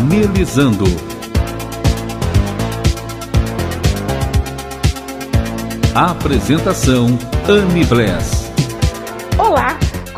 Anelizando. Apresentação Anne Bless. Olá,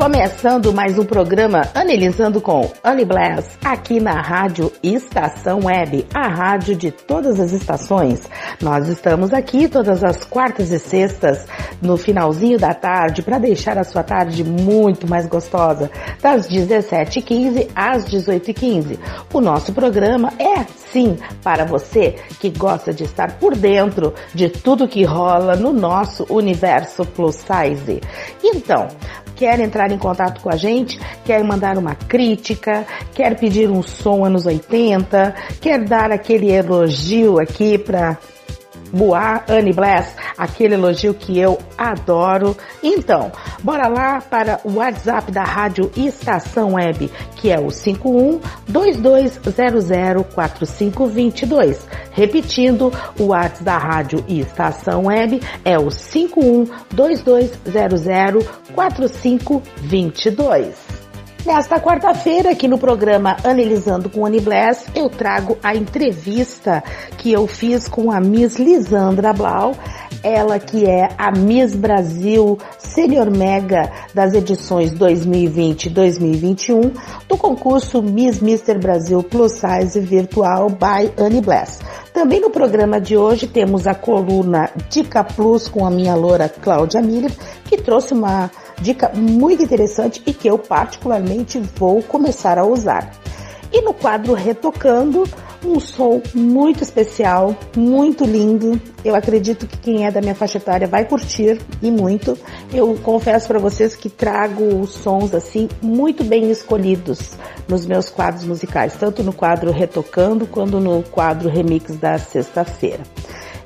Começando mais um programa Analisando com Annie Bless, aqui na Rádio Estação Web, a rádio de todas as estações. Nós estamos aqui todas as quartas e sextas, no finalzinho da tarde, para deixar a sua tarde muito mais gostosa, das 17h15 às 18h15. O nosso programa é, sim, para você que gosta de estar por dentro de tudo que rola no nosso universo plus size. Então, quer entrar em contato com a gente, quer mandar uma crítica, quer pedir um som anos 80, quer dar aquele elogio aqui para Boa, Anne Bless, aquele elogio que eu adoro. Então, bora lá para o WhatsApp da Rádio Estação Web, que é o 51 22004522. Repetindo, o WhatsApp da Rádio Estação Web é o 51 22004522. Nesta quarta-feira, aqui no programa Analisando com Annie Bless, eu trago a entrevista que eu fiz com a Miss Lisandra Blau, ela que é a Miss Brasil Senior Mega das edições 2020 e 2021 do concurso Miss Mister Brasil Plus Size Virtual by Annie Bless. Também no programa de hoje temos a coluna Dica Plus com a minha loura Cláudia Miller, que trouxe uma dica muito interessante e que eu particularmente vou começar a usar. E no quadro Retocando, um som muito especial, muito lindo. Eu acredito que quem é da minha faixa etária vai curtir e muito. Eu confesso para vocês que trago sons assim muito bem escolhidos nos meus quadros musicais, tanto no quadro Retocando quanto no quadro Remix da sexta-feira.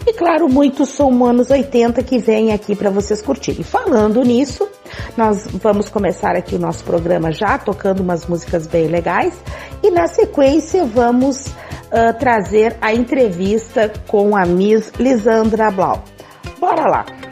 E claro, muitos som anos 80 que vem aqui para vocês curtirem. Falando nisso, nós vamos começar aqui o nosso programa já tocando umas músicas bem legais e na sequência vamos uh, trazer a entrevista com a Miss Lisandra Blau. Bora lá!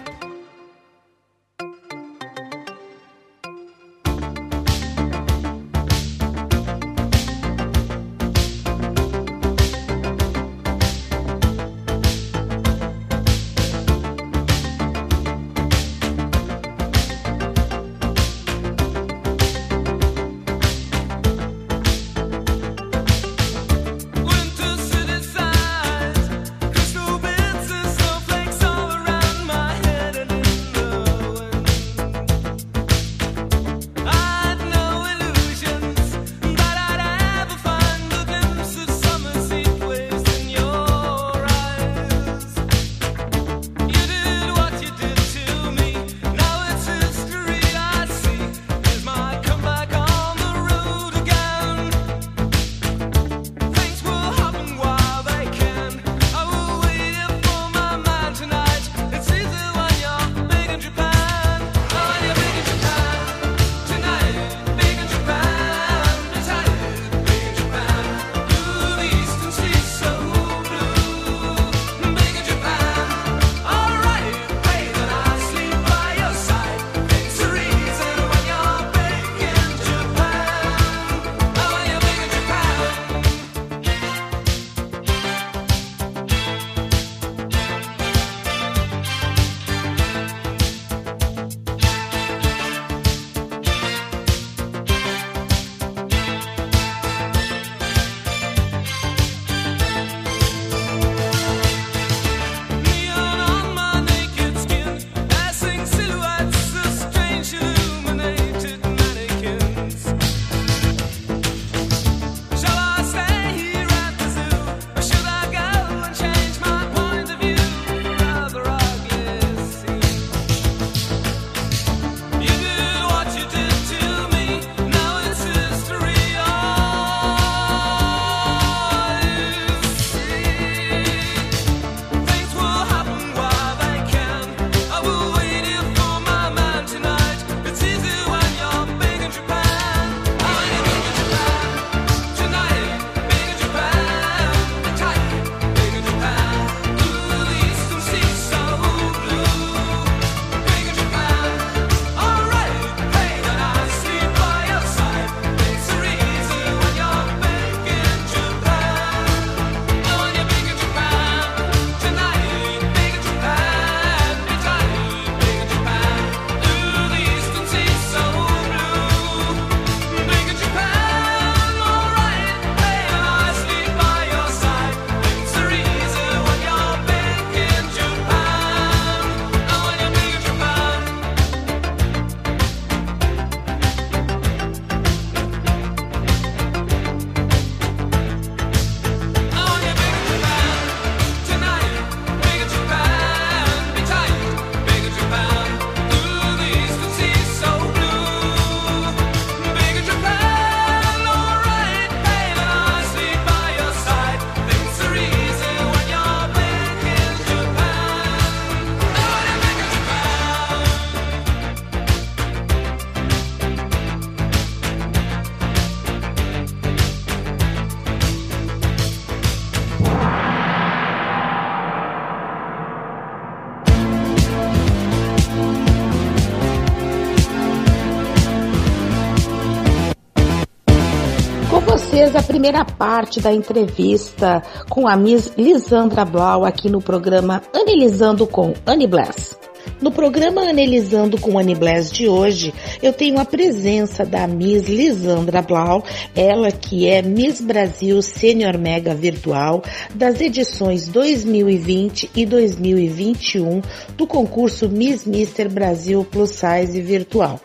Primeira parte da entrevista com a Miss Lisandra Blau aqui no programa Analisando com Annie Bless. No programa Analisando com Annie Bless de hoje, eu tenho a presença da Miss Lisandra Blau, ela que é Miss Brasil Sênior Mega Virtual das edições 2020 e 2021 do concurso Miss Mister Brasil Plus Size Virtual.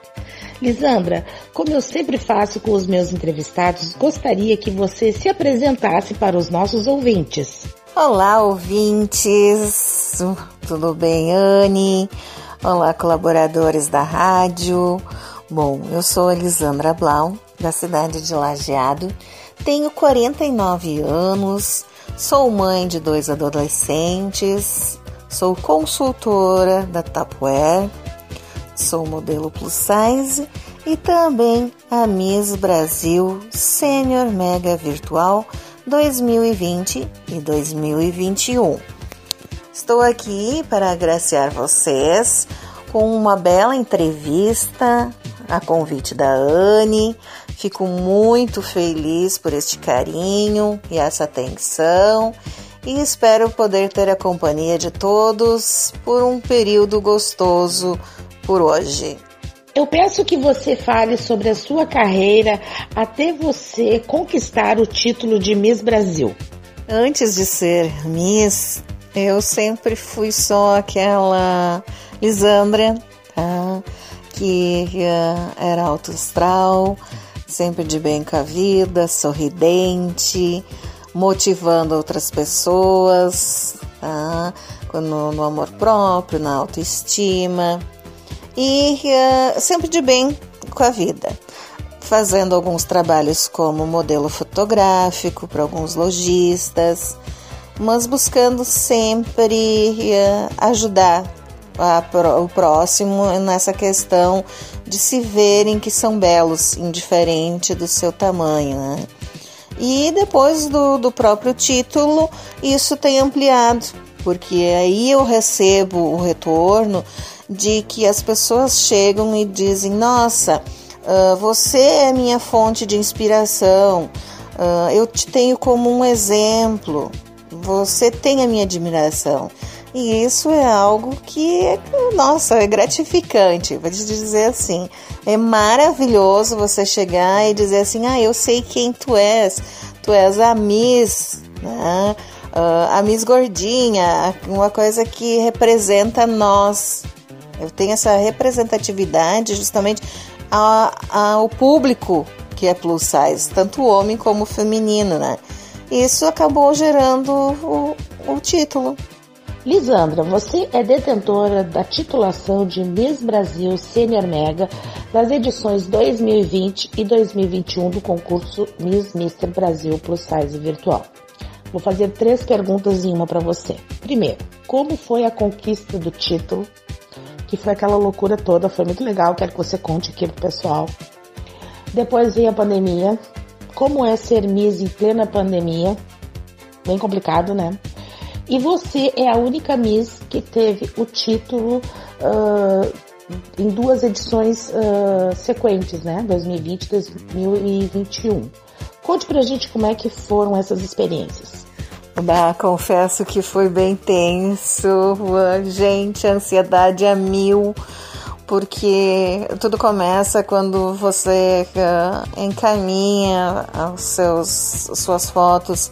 Lisandra, como eu sempre faço com os meus entrevistados, gostaria que você se apresentasse para os nossos ouvintes. Olá, ouvintes! Tudo bem, Anne? Olá, colaboradores da rádio. Bom, eu sou Elisandra Blau, da cidade de Lajeado. Tenho 49 anos, sou mãe de dois adolescentes, sou consultora da Tapware sou modelo plus size e também a Miss Brasil Sênior Mega Virtual 2020 e 2021. Estou aqui para agraciar vocês com uma bela entrevista a convite da Anne. Fico muito feliz por este carinho e essa atenção e espero poder ter a companhia de todos por um período gostoso por hoje. Eu peço que você fale sobre a sua carreira até você conquistar o título de Miss Brasil. Antes de ser Miss, eu sempre fui só aquela Lisandra, tá? que uh, era alto astral, sempre de bem com a vida, sorridente, motivando outras pessoas, tá? no, no amor próprio, na autoestima e uh, sempre de bem com a vida, fazendo alguns trabalhos como modelo fotográfico para alguns lojistas, mas buscando sempre uh, ajudar a, o próximo nessa questão de se verem que são belos, indiferente do seu tamanho. Né? E depois do, do próprio título, isso tem ampliado, porque aí eu recebo o retorno de que as pessoas chegam e dizem: Nossa, uh, você é minha fonte de inspiração, uh, eu te tenho como um exemplo, você tem a minha admiração. E isso é algo que, nossa, é gratificante, vou te dizer assim. É maravilhoso você chegar e dizer assim: Ah, eu sei quem tu és, tu és a Miss, né? Uh, a Miss Gordinha, uma coisa que representa nós, eu tenho essa representatividade justamente ao público que é plus size, tanto homem como feminino, né? Isso acabou gerando o, o título. Lisandra, você é detentora da titulação de Miss Brasil Senior Mega das edições 2020 e 2021 do concurso Miss Mister Brasil Plus Size Virtual. Vou fazer três perguntas em uma para você. Primeiro, como foi a conquista do título? Que foi aquela loucura toda, foi muito legal, quero que você conte aqui pro pessoal. Depois veio a pandemia, como é ser Miss em plena pandemia, bem complicado, né? E você é a única Miss que teve o título uh, em duas edições uh, sequentes, né? 2020 e 2021. Conte pra gente como é que foram essas experiências. Bah, confesso que foi bem tenso, gente, ansiedade a mil, porque tudo começa quando você uh, encaminha os seus, suas fotos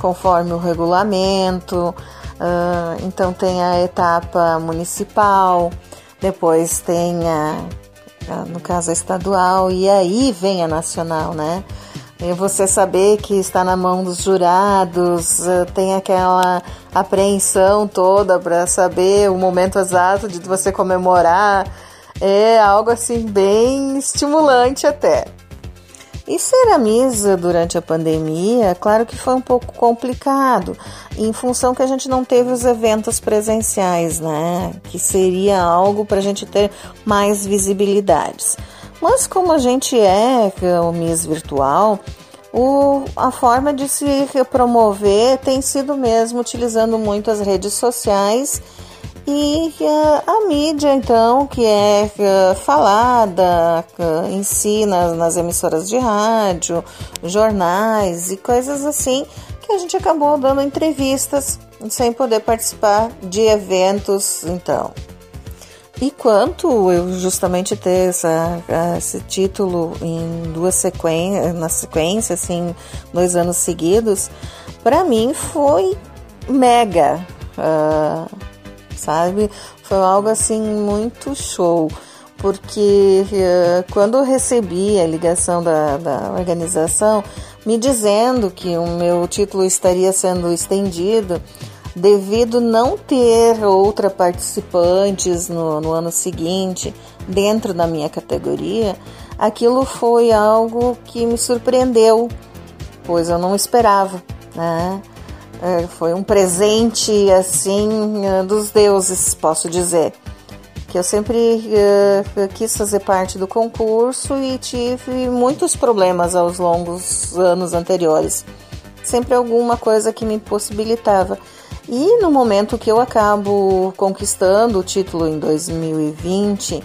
conforme o regulamento, uh, então tem a etapa municipal, depois tem a, no caso a estadual, e aí vem a nacional, né? E você saber que está na mão dos jurados, eh, tem aquela apreensão toda para saber o momento exato de você comemorar, é algo assim bem estimulante até. E ser a misa durante a pandemia, claro que foi um pouco complicado, em função que a gente não teve os eventos presenciais, né? Que seria algo para a gente ter mais visibilidades. Mas como a gente é, é o Miss Virtual, o, a forma de se promover tem sido mesmo utilizando muito as redes sociais E uh, a mídia, então, que é uh, falada em si nas, nas emissoras de rádio, jornais e coisas assim, que a gente acabou dando entrevistas sem poder participar de eventos, então. E quanto eu justamente ter essa, esse título em duas sequências, na sequência, assim, dois anos seguidos, para mim foi mega, uh, sabe? Foi algo assim muito show, porque uh, quando eu recebi a ligação da, da organização me dizendo que o meu título estaria sendo estendido, devido não ter outra participantes no, no ano seguinte dentro da minha categoria, aquilo foi algo que me surpreendeu, pois eu não esperava, né? É, foi um presente assim é, dos deuses, posso dizer. Que eu sempre uh, quis fazer parte do concurso e tive muitos problemas aos longos anos anteriores. Sempre alguma coisa que me possibilitava. E no momento que eu acabo conquistando o título em 2020,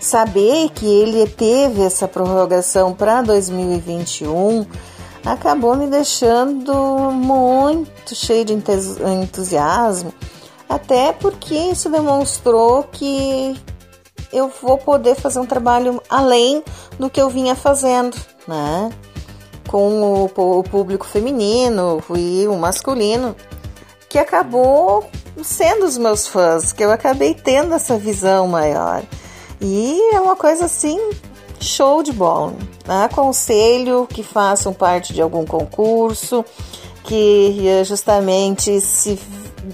saber que ele teve essa prorrogação para 2021 acabou me deixando muito cheio de entusiasmo, até porque isso demonstrou que eu vou poder fazer um trabalho além do que eu vinha fazendo, né? Com o, público feminino e o masculino que acabou sendo os meus fãs, que eu acabei tendo essa visão maior. E é uma coisa assim, show de bola. Aconselho que façam parte de algum concurso, que eh, justamente se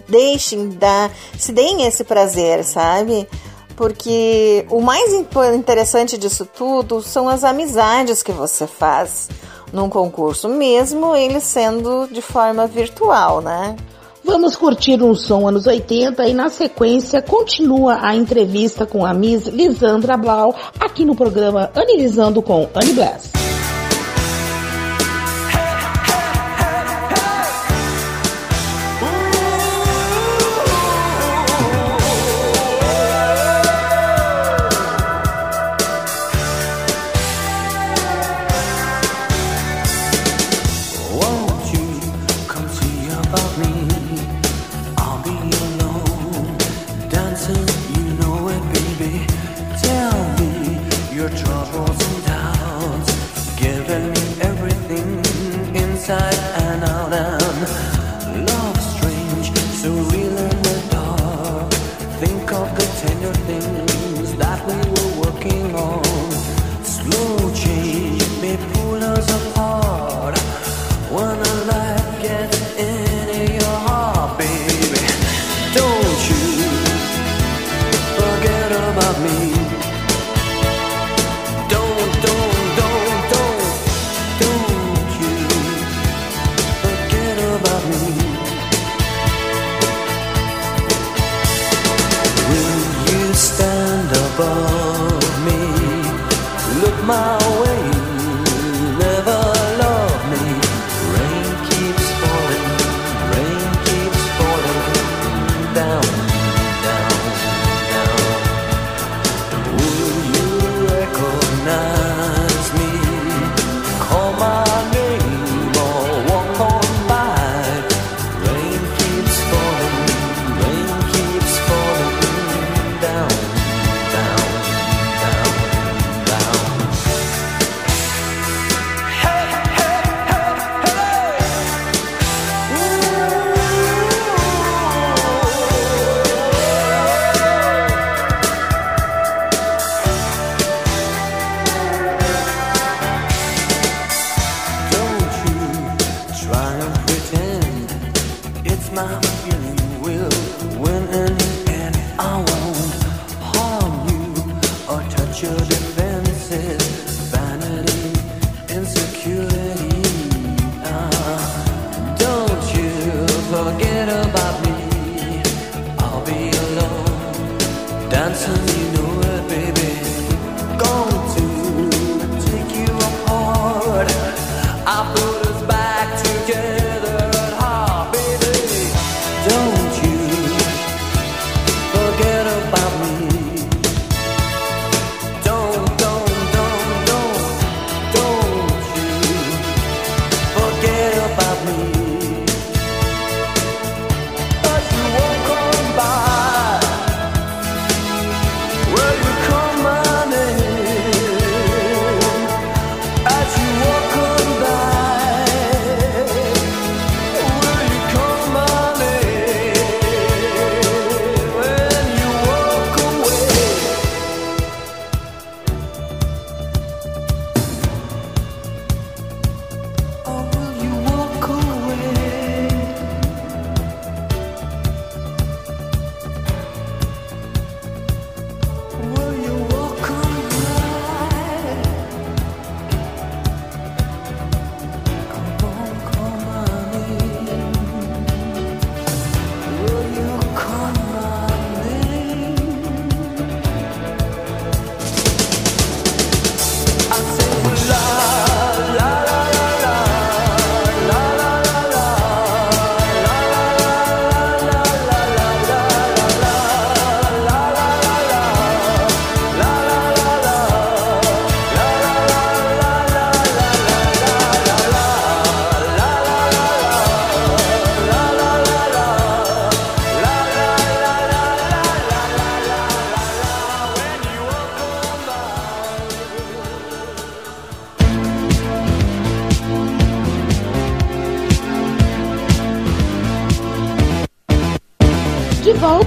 deixem dar, se deem esse prazer, sabe? Porque o mais interessante disso tudo são as amizades que você faz num concurso, mesmo ele sendo de forma virtual, né? Vamos curtir um som anos 80 e na sequência continua a entrevista com a Miss Lisandra Blau aqui no programa Analisando com Annie Bless.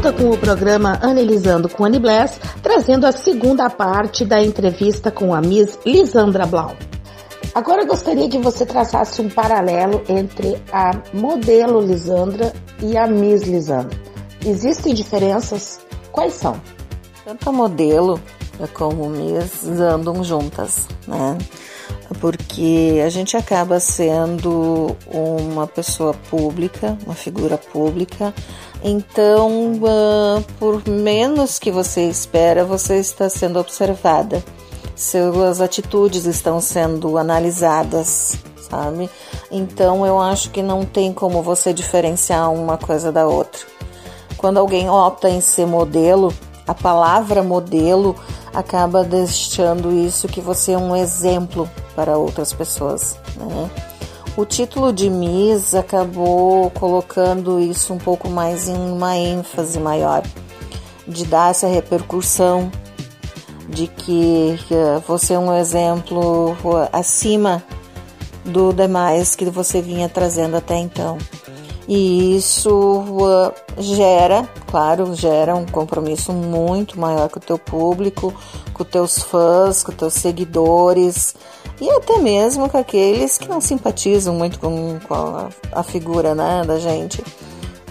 Volta com o programa Analisando com Annie Bless, trazendo a segunda parte da entrevista com a Miss Lisandra Blau. Agora eu gostaria que você traçasse um paralelo entre a modelo Lisandra e a Miss Lisandra. Existem diferenças? Quais são? Tanto a modelo como Miss andam juntas, né? Porque a gente acaba sendo uma pessoa pública, uma figura pública, então, uh, por menos que você espera, você está sendo observada. Suas atitudes estão sendo analisadas, sabe? Então, eu acho que não tem como você diferenciar uma coisa da outra. Quando alguém opta em ser modelo, a palavra modelo acaba deixando isso que você é um exemplo para outras pessoas, né? O título de Miss acabou colocando isso um pouco mais em uma ênfase maior, de dar essa repercussão de que você é um exemplo acima do demais que você vinha trazendo até então. E isso gera, claro, gera um compromisso muito maior com o teu público, com os teus fãs, com os teus seguidores e até mesmo com aqueles que não simpatizam muito com, com a, a, figura né, da gente,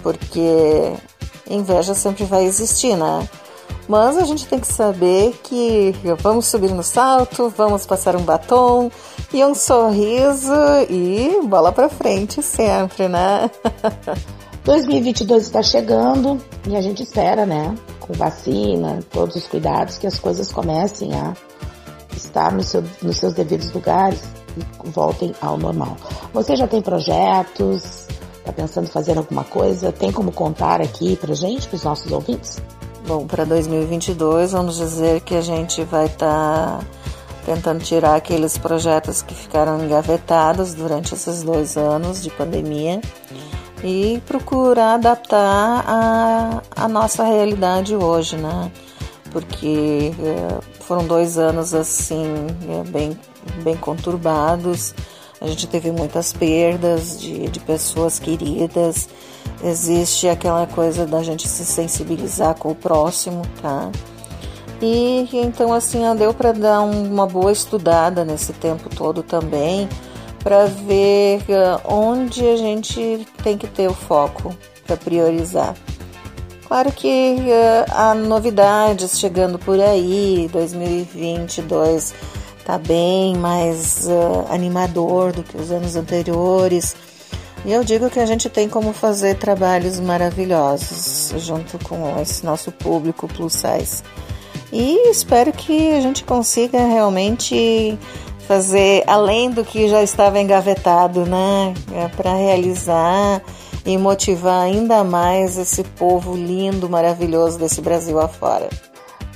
porque inveja sempre vai existir, né? Mas a gente tem que saber que vamos subir no salto, vamos passar um batom e um sorriso e bola para frente sempre, né? 2022 está chegando e a gente espera, né? Com vacina, todos os cuidados, que as coisas comecem a estar no seu, nos seus devidos lugares e voltem ao normal. Você já tem projetos? Está pensando em fazer alguma coisa? Tem como contar aqui para gente, para os nossos ouvintes? Bom, para 2022, vamos dizer que a gente vai estar tá tentando tirar aqueles projetos que ficaram engavetados durante esses dois anos de pandemia e procurar adaptar a, a nossa realidade hoje, né? Porque é, foram dois anos assim, é, bem, bem conturbados. A gente teve muitas perdas de, de pessoas queridas. Existe aquela coisa da gente se sensibilizar com o próximo, tá? E então assim, deu para dar uma boa estudada nesse tempo todo também, para ver é, onde a gente tem que ter o foco para priorizar. Claro que uh, há novidades chegando por aí, 2022 tá bem mais uh, animador do que os anos anteriores. E eu digo que a gente tem como fazer trabalhos maravilhosos junto com esse nosso público plus size. E espero que a gente consiga realmente fazer além do que já estava engavetado, né? É, Para realizar e motivar ainda mais esse povo lindo, maravilhoso desse Brasil afora.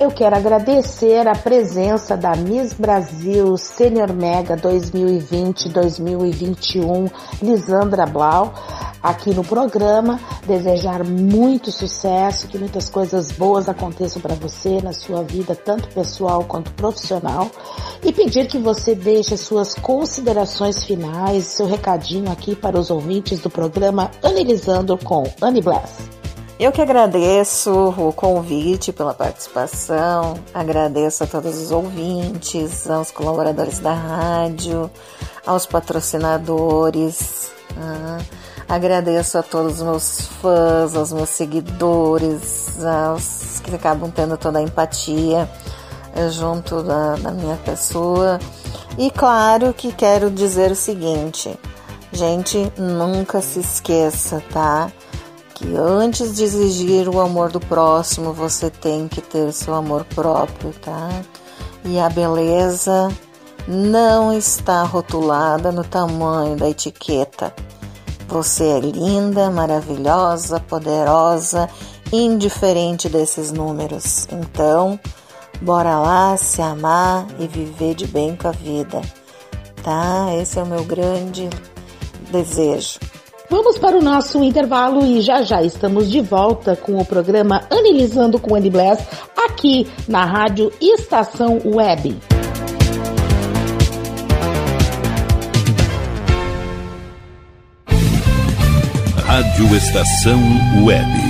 Eu quero agradecer a presença da Miss Brasil Senior Mega 2020-2021, Lisandra Blau, aqui no programa. Desejar muito sucesso, que muitas coisas boas aconteçam para você na sua vida, tanto pessoal quanto profissional. E pedir que você deixe suas considerações finais, seu recadinho aqui para os ouvintes do programa Analisando com Annie Bless. Eu que agradeço o convite pela participação, agradeço a todos os ouvintes, aos colaboradores da rádio, aos patrocinadores, uh, agradeço a todos os meus fãs, aos meus seguidores, aos que acabam tendo toda a empatia uh, junto da, da minha pessoa. E claro que quero dizer o seguinte, gente, nunca se esqueça, tá? Que antes de exigir o amor do próximo, você tem que ter seu amor próprio, tá? E a beleza não está rotulada no tamanho da etiqueta. Você é linda, maravilhosa, poderosa, indiferente desses números. Então, bora lá se amar e viver de bem com a vida, tá? Esse é o meu grande desejo. Vamos para o nosso intervalo e já já estamos de volta com o programa Analisando com Annie Bless aqui na Rádio Estação Web. Rádio Estação Web.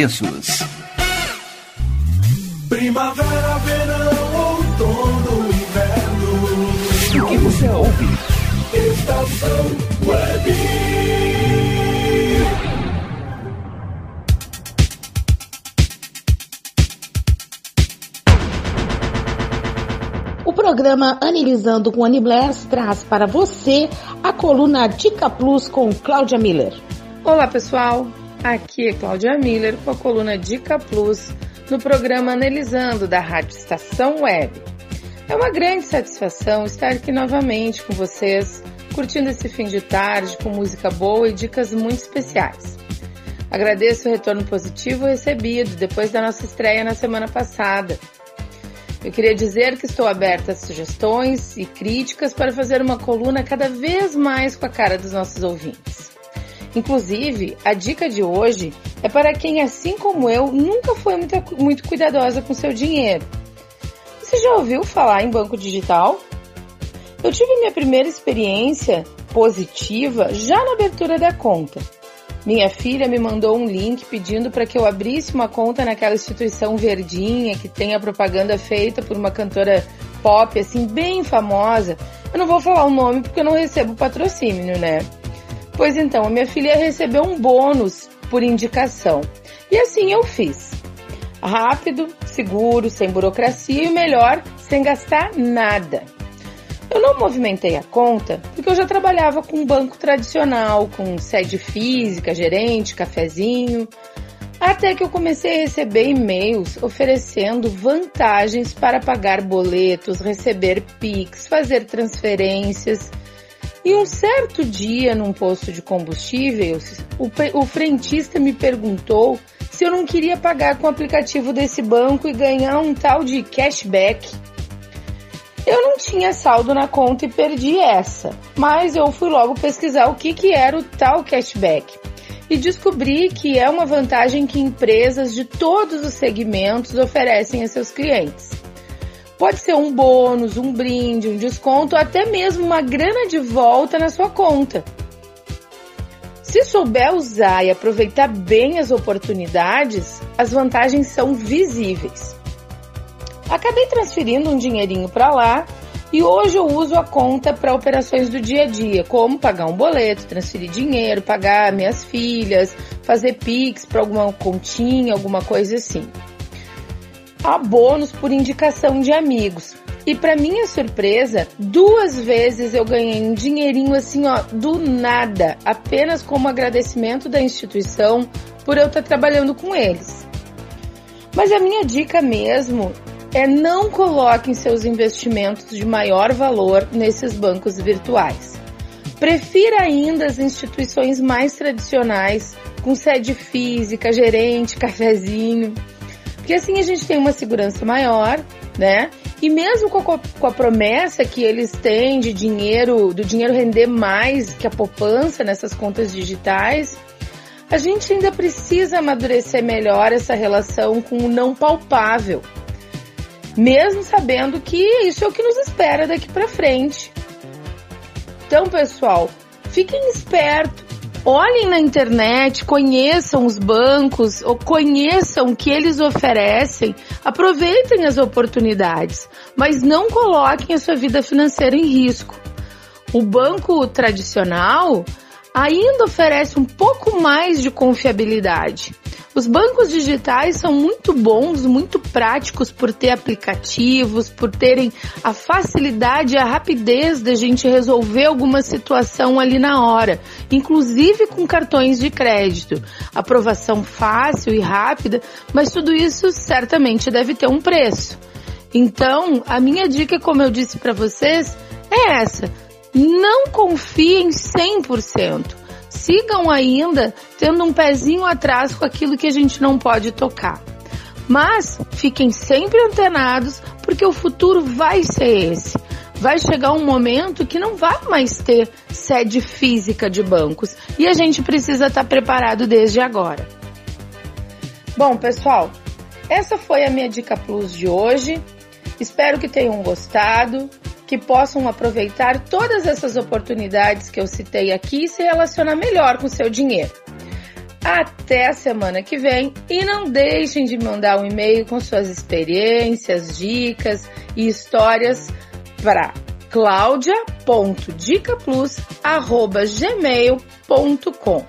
preços. Primavera, verão, outono, inverno. O que você ouve? Estação Web. O programa Analisando com Anibless traz para você a coluna Dica Plus com Cláudia Miller. Olá pessoal, Aqui é Cláudia Miller com a coluna Dica Plus no programa Analisando da Rádio Estação Web. É uma grande satisfação estar aqui novamente com vocês, curtindo esse fim de tarde com música boa e dicas muito especiais. Agradeço o retorno positivo recebido depois da nossa estreia na semana passada. Eu queria dizer que estou aberta a sugestões e críticas para fazer uma coluna cada vez mais com a cara dos nossos ouvintes. Inclusive, a dica de hoje é para quem, assim como eu, nunca foi muito, muito cuidadosa com seu dinheiro. Você já ouviu falar em banco digital? Eu tive minha primeira experiência positiva já na abertura da conta. Minha filha me mandou um link pedindo para que eu abrisse uma conta naquela instituição verdinha que tem a propaganda feita por uma cantora pop assim bem famosa. Eu não vou falar o nome porque eu não recebo patrocínio, né? Pois então, a minha filha recebeu um bônus por indicação. E assim eu fiz. Rápido, seguro, sem burocracia e melhor, sem gastar nada. Eu não movimentei a conta porque eu já trabalhava com um banco tradicional, com sede física, gerente, cafezinho. Até que eu comecei a receber e-mails oferecendo vantagens para pagar boletos, receber PIX, fazer transferências E um certo dia, num posto de combustíveis, o, o frentista me perguntou se eu não queria pagar com o aplicativo desse banco e ganhar um tal de cashback. Eu não tinha saldo na conta e perdi essa, mas eu fui logo pesquisar o que, que era o tal cashback e descobri que é uma vantagem que empresas de todos os segmentos oferecem a seus clientes. Pode ser um bônus, um brinde, um desconto, até mesmo uma grana de volta na sua conta. Se souber usar e aproveitar bem as oportunidades, as vantagens são visíveis. Acabei transferindo um dinheirinho para lá e hoje eu uso a conta para operações do dia a dia, como pagar um boleto, transferir dinheiro, pagar minhas filhas, fazer pix para alguma continha, alguma coisa assim a bônus por indicação de amigos. E para minha surpresa, duas vezes eu ganhei um dinheirinho assim, ó, do nada, apenas como agradecimento da instituição por eu estar trabalhando com eles. Mas a minha dica mesmo é não coloquem seus investimentos de maior valor nesses bancos virtuais. Prefira ainda as instituições mais tradicionais, com sede física, gerente, cafezinho. Porque assim a gente tem uma segurança maior, né? E mesmo com a, com a, promessa que eles têm de dinheiro, do dinheiro render mais que a poupança nessas contas digitais, a gente ainda precisa amadurecer melhor essa relação com o não palpável. Mesmo sabendo que isso é o que nos espera daqui para frente. Então, pessoal, fiquem espertos olhem na internet, conheçam os bancos, ou conheçam o que eles oferecem, aproveitem as oportunidades, mas não coloquem a sua vida financeira em risco. O banco tradicional ainda oferece um pouco mais de confiabilidade. Os bancos digitais são muito bons, muito práticos por ter aplicativos, por terem a facilidade e a rapidez da gente resolver alguma situação ali na hora, inclusive com cartões de crédito. Aprovação fácil e rápida, mas tudo isso certamente deve ter um preço. Então, a minha dica, como eu disse para vocês, é essa não confiem 100%. Sigam ainda tendo um pezinho atrás com aquilo que a gente não pode tocar. Mas fiquem sempre antenados, porque o futuro vai ser esse. Vai chegar um momento que não vai mais ter sede física de bancos e a gente precisa estar preparado desde agora. Bom, pessoal, essa foi a minha dica plus de hoje. Espero que tenham gostado que possam aproveitar todas essas oportunidades que eu citei aqui e se relacionar melhor com seu dinheiro. Até a semana que vem e não deixem de mandar um e-mail com suas experiências, dicas e histórias para claudia.dicaplus@gmail.com.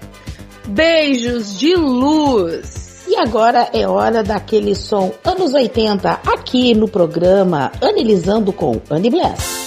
Beijos de luz. E agora é hora daquele som anos 80 aqui no programa Analisando com Annie Bless.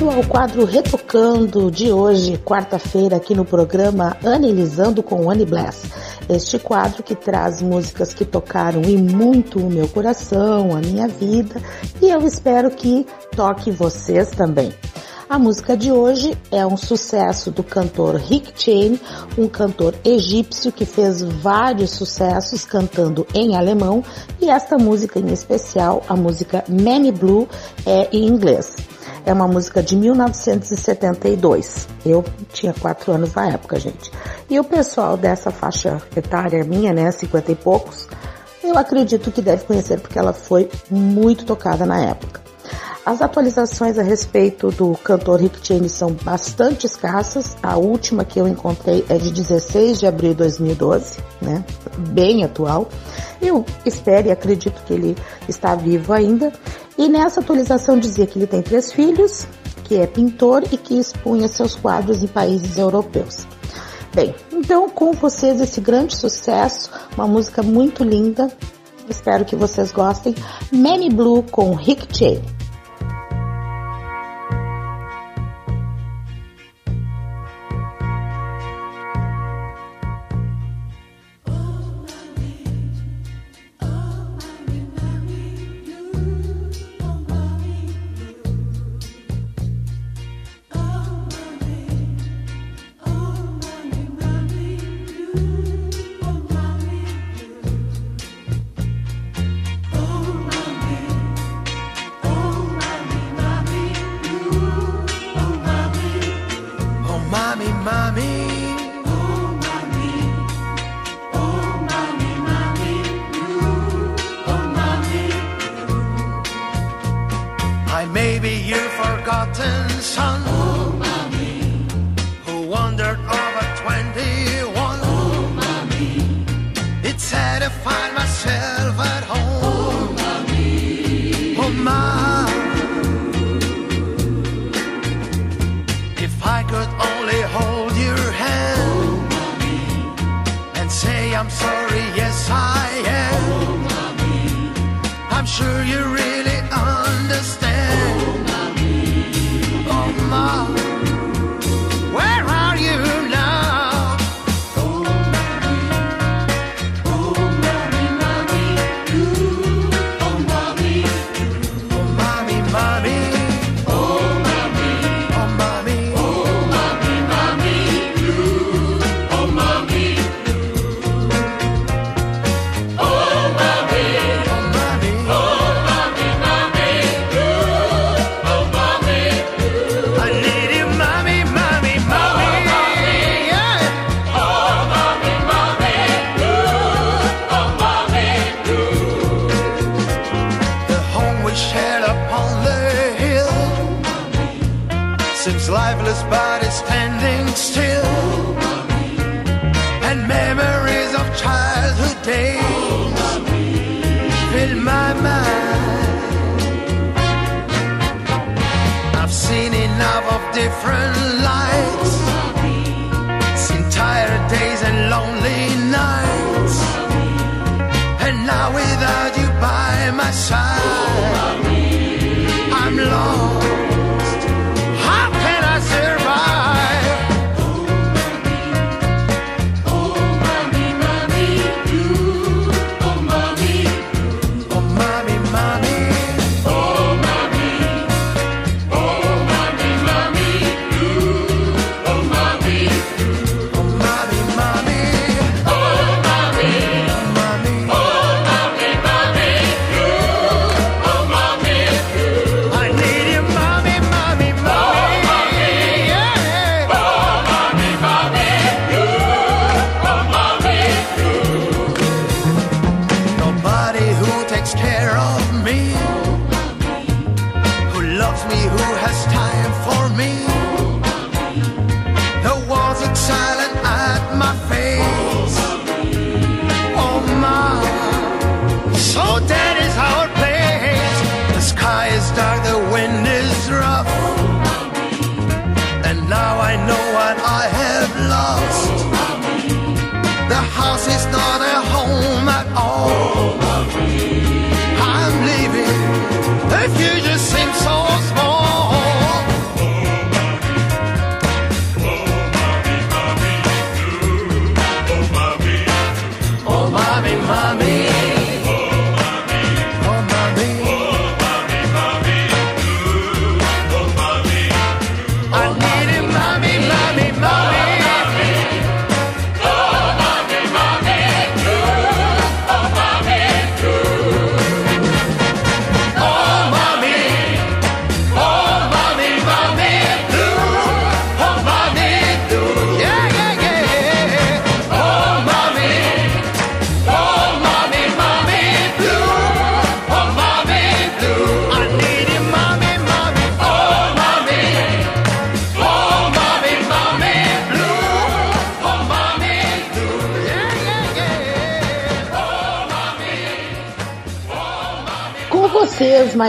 Início ao quadro Retocando de hoje, quarta-feira, aqui no programa Analisando com Annie Bless. Este quadro que traz músicas que tocaram e muito o meu coração, a minha vida, e eu espero que toque vocês também. A música de hoje é um sucesso do cantor Rick Chain, um cantor egípcio que fez vários sucessos cantando em alemão, e esta música em especial, a música Many Blue, é em inglês. É uma música de 1972. Eu tinha quatro anos na época, gente. E o pessoal dessa faixa etária minha, né, 50 e poucos, eu acredito que deve conhecer porque ela foi muito tocada na época. As atualizações a respeito do cantor Rick Cheney são bastante escassas. A última que eu encontrei é de 16 de abril de 2012, né? Bem atual. Eu espero e acredito que ele está vivo ainda. E nessa atualização dizia que ele tem três filhos, que é pintor e que expunha seus quadros em países europeus. Bem, então com vocês esse grande sucesso, uma música muito linda. Espero que vocês gostem. Many Blue com Rick Cheney.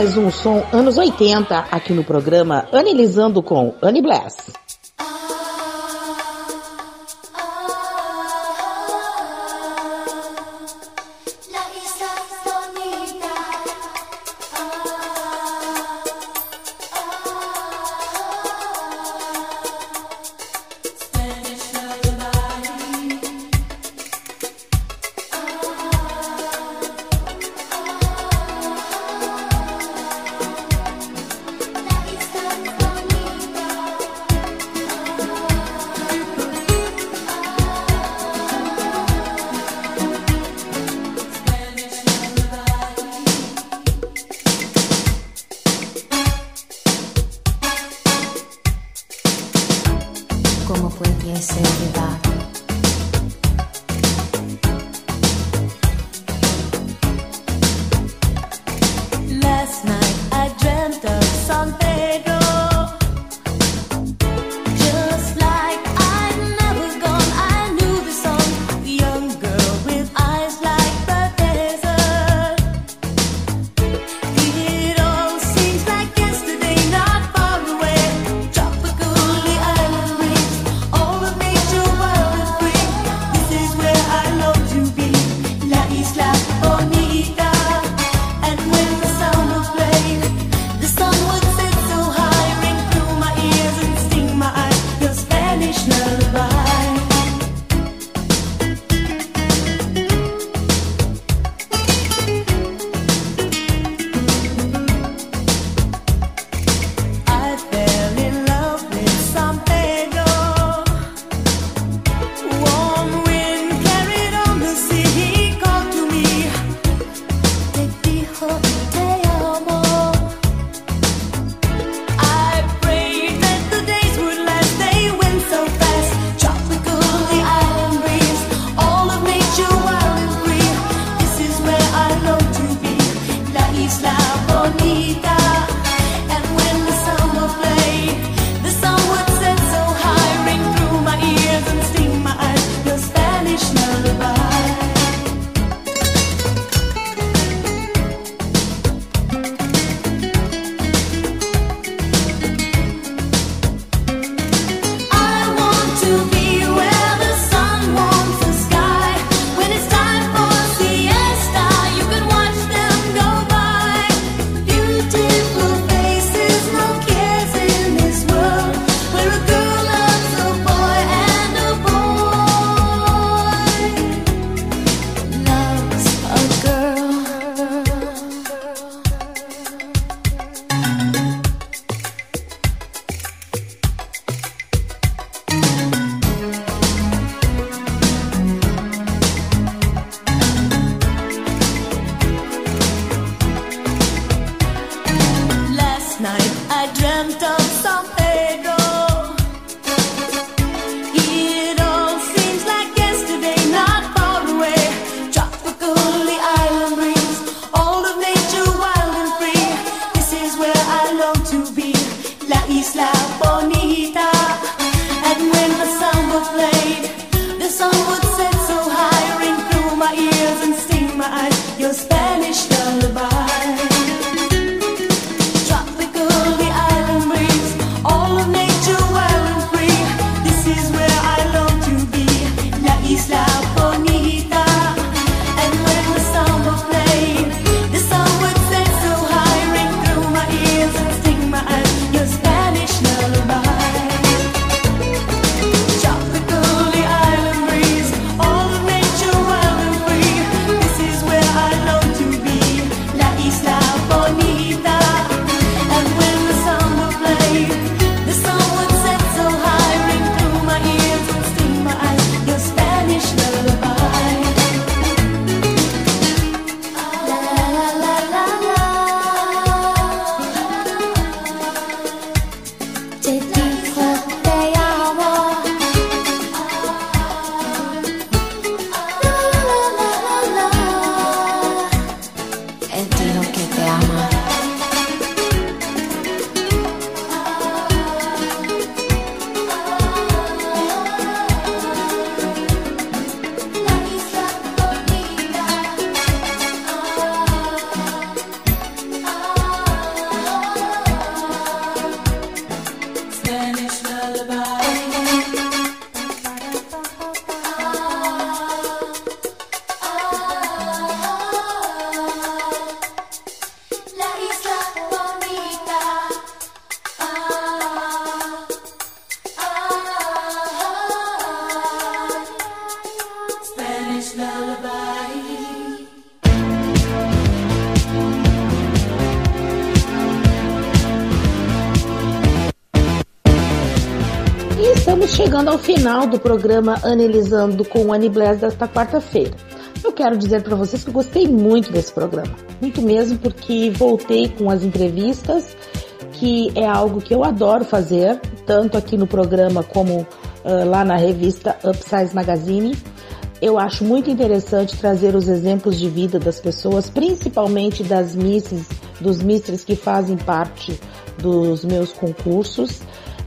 Mais um som anos 80 aqui no programa Analisando com Annie Bless. Chegando ao final do programa Analisando com o Aniblés desta quarta-feira. Eu quero dizer para vocês que eu gostei muito desse programa, muito mesmo porque voltei com as entrevistas, que é algo que eu adoro fazer, tanto aqui no programa como uh, lá na revista Upsize Magazine. Eu acho muito interessante trazer os exemplos de vida das pessoas, principalmente das misses, dos mistres que fazem parte dos meus concursos.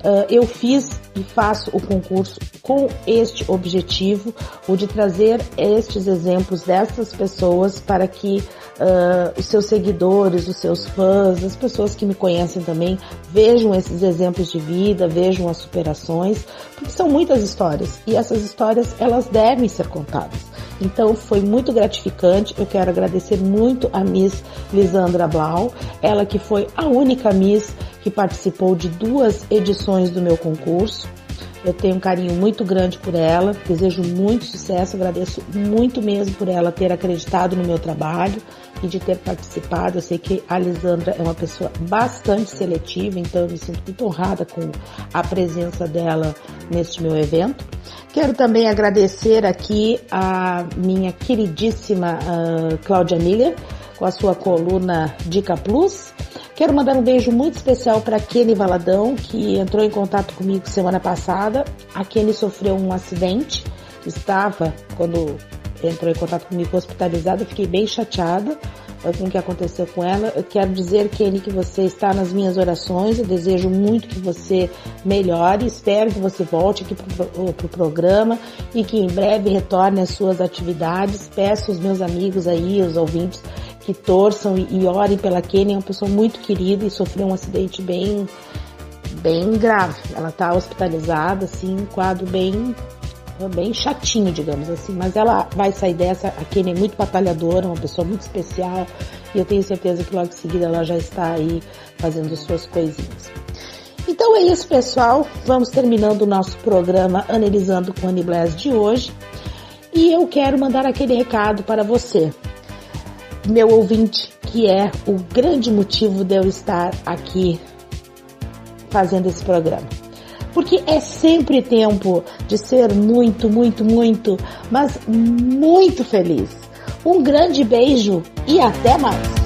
Uh, eu fiz e faço o concurso com este objetivo, o de trazer estes exemplos dessas pessoas para que uh, os seus seguidores, os seus fãs, as pessoas que me conhecem também vejam esses exemplos de vida, vejam as superações, porque são muitas histórias e essas histórias elas devem ser contadas. Então foi muito gratificante. Eu quero agradecer muito a Miss Lisandra Blau, ela que foi a única Miss que participou de duas edições do meu concurso. Eu tenho um carinho muito grande por ela, desejo muito sucesso, agradeço muito mesmo por ela ter acreditado no meu trabalho e de ter participado. Eu sei que a Lisandra é uma pessoa bastante seletiva, então eu me sinto muito honrada com a presença dela neste meu evento. Quero também agradecer aqui a minha queridíssima uh, Cláudia Miller, com a sua coluna Dica Plus. Quero mandar um beijo muito especial para Kenny Valadão, que entrou em contato comigo semana passada. A Kenny sofreu um acidente, estava, quando entrou em contato comigo hospitalizada, fiquei bem chateada com o que aconteceu com ela. Eu quero dizer, Kenny, que você está nas minhas orações. Eu desejo muito que você melhore. Espero que você volte aqui para o pro programa e que em breve retorne às suas atividades. Peço aos meus amigos aí, os ouvintes, que torçam e, e orem pela Kenny. É uma pessoa muito querida e sofreu um acidente bem, bem grave. Ela está hospitalizada, assim, um quadro bem bem chatinho, digamos assim, mas ela vai sair dessa. A Kenny é muito batalhadora, uma pessoa muito especial, e eu tenho certeza que logo em seguida ela já está aí fazendo suas coisinhas. Então é isso, pessoal. Vamos terminando o nosso programa Analisando com Annie Bless de hoje. E eu quero mandar aquele recado para você, meu ouvinte, que é o grande motivo de eu estar aqui fazendo esse programa porque é sempre tempo de ser muito, muito, muito, mas muito feliz. Um grande beijo e até mais!